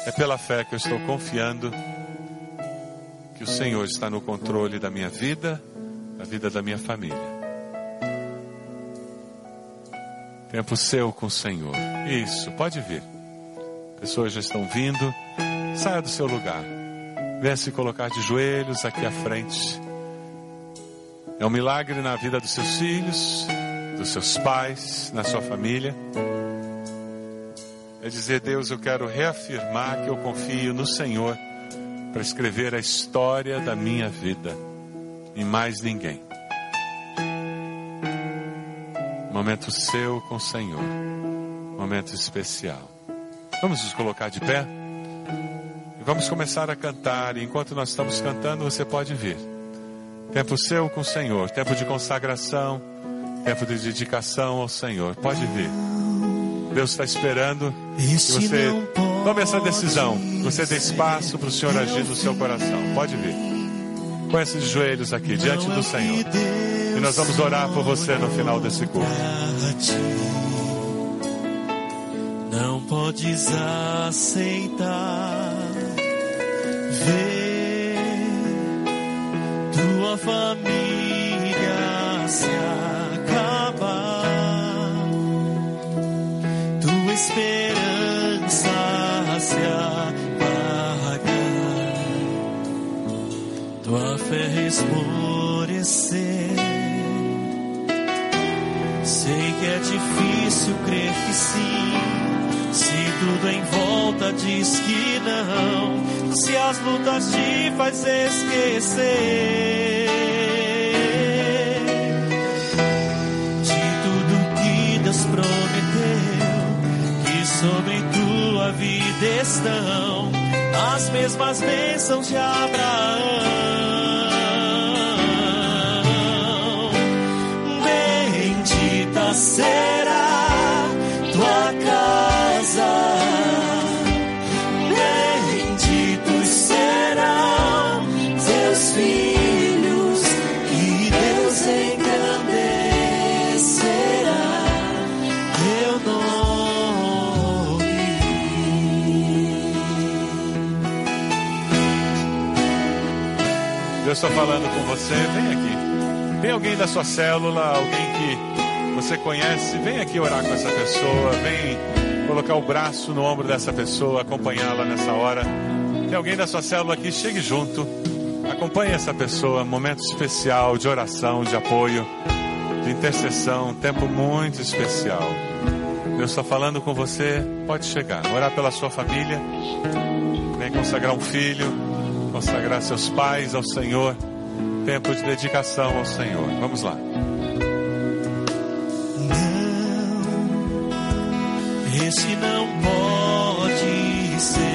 é pela fé que eu estou confiando que o Senhor está no controle da minha vida, da vida da minha família. Tempo seu com o Senhor. Isso, pode vir. Pessoas já estão vindo. Saia do seu lugar. Venha se colocar de joelhos aqui à frente. É um milagre na vida dos seus filhos, dos seus pais, na sua família. É dizer, Deus, eu quero reafirmar que eu confio no Senhor para escrever a história da minha vida e mais ninguém. Momento seu com o Senhor, momento especial. Vamos nos colocar de pé e vamos começar a cantar. E enquanto nós estamos cantando, você pode vir. Tempo seu com o Senhor, tempo de consagração, tempo de dedicação ao Senhor. Pode vir. Deus está esperando que você tome essa decisão. Você dê espaço para o Senhor agir no seu coração. Pode vir. Põe esses joelhos aqui diante do Senhor. E nós vamos orar por você no final desse culto. Não podes aceitar. Ver tua família esmorecer. Sei que é difícil crer que sim. Se tudo em volta diz que não, se as lutas te faz esquecer de tudo que Deus prometeu, que sobre tua vida estão as mesmas bênçãos de Abraão. Será tua casa. Benditos serão teus filhos e Deus engrandecerá teu nome. Deus está falando com você, vem aqui. Tem alguém da sua célula, alguém que você conhece, vem aqui orar com essa pessoa, vem colocar o braço no ombro dessa pessoa, acompanhá-la nessa hora. Tem alguém da sua célula aqui, chegue junto, acompanhe essa pessoa, momento especial de oração, de apoio, de intercessão, tempo muito especial. Deus está falando com você, pode chegar, orar pela sua família, vem consagrar um filho, consagrar seus pais ao Senhor, tempo de dedicação ao Senhor. Vamos lá. Esse não pode ser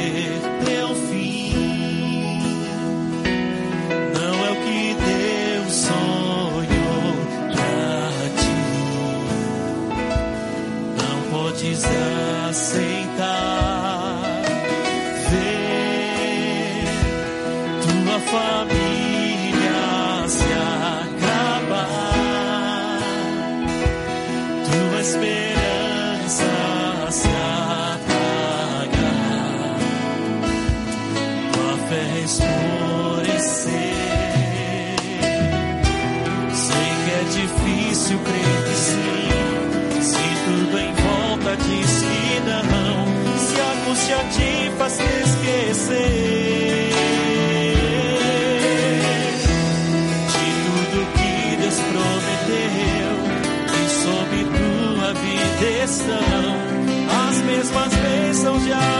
esquecer. De tudo que Deus prometeu e sobre tua vida estão as mesmas bênçãos de Abraão.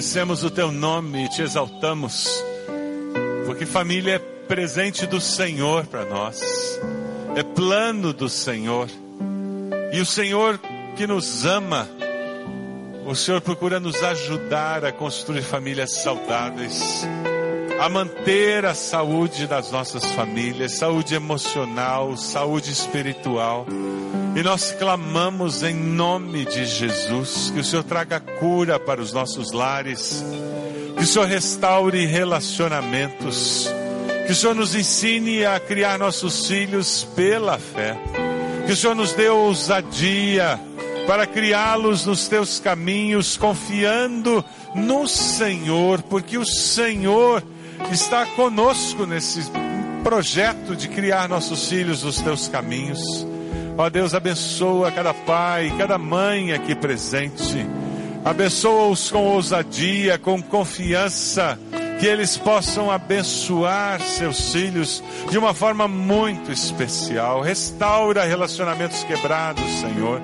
Engrandecemos o teu nome e te exaltamos, porque família é presente do Senhor para nós, é plano do Senhor, e o Senhor que nos ama, o Senhor procura nos ajudar a construir famílias saudáveis, a manter a saúde das nossas famílias, saúde emocional, saúde espiritual. E nós clamamos em nome de Jesus que o Senhor traga cura para os nossos lares, que o Senhor restaure relacionamentos, que o Senhor nos ensine a criar nossos filhos pela fé, que o Senhor nos dê ousadia para criá-los nos teus caminhos, confiando no Senhor, porque o Senhor está conosco nesse projeto de criar nossos filhos nos teus caminhos. Ó Deus, abençoa cada pai, cada mãe aqui presente. Abençoa-os com ousadia, com confiança, que eles possam abençoar seus filhos de uma forma muito especial. Restaura relacionamentos quebrados, Senhor.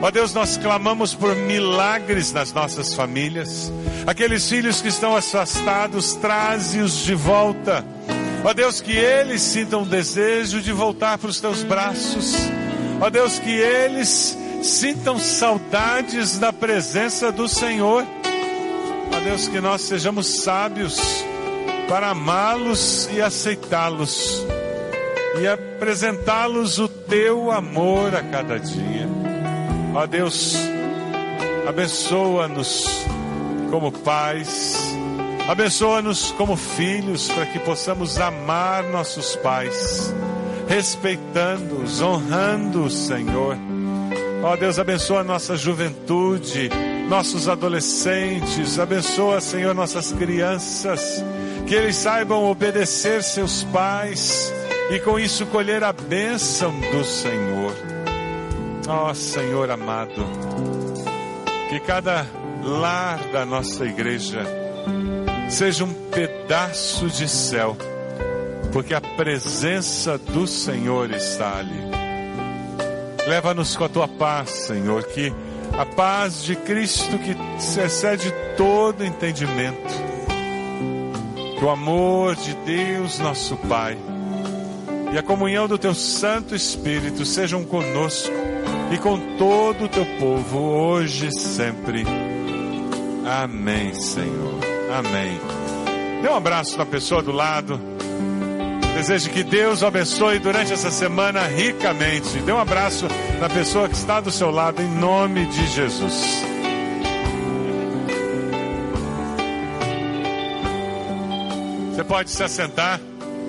Ó Deus, nós clamamos por milagres nas nossas famílias. Aqueles filhos que estão afastados, traze-os de volta. Ó Deus, que eles sintam desejo de voltar para os teus braços. Ó Deus, que eles sintam saudades da presença do Senhor. Ó Deus, que nós sejamos sábios para amá-los e aceitá-los e apresentá-los o teu amor a cada dia. Ó Deus, abençoa-nos como pais, abençoa-nos como filhos, para que possamos amar nossos pais, respeitando-os, honrando o Senhor. Ó Deus, abençoa a nossa juventude, nossos adolescentes, abençoa, Senhor, nossas crianças, que eles saibam obedecer seus pais e com isso colher a bênção do Senhor. Ó Senhor amado, que cada lar da nossa igreja seja um pedaço de céu, porque a presença do Senhor está ali. Leva-nos com a tua paz, Senhor, que a paz de Cristo que excede todo entendimento, que o amor de Deus, nosso Pai, e a comunhão do teu Santo Espírito sejam conosco e com todo o teu povo, hoje e sempre. Amém, Senhor. Amém. Dê um abraço na pessoa do lado. Desejo que Deus o abençoe durante essa semana ricamente. Dê um abraço na pessoa que está do seu lado, em nome de Jesus. Você pode se assentar.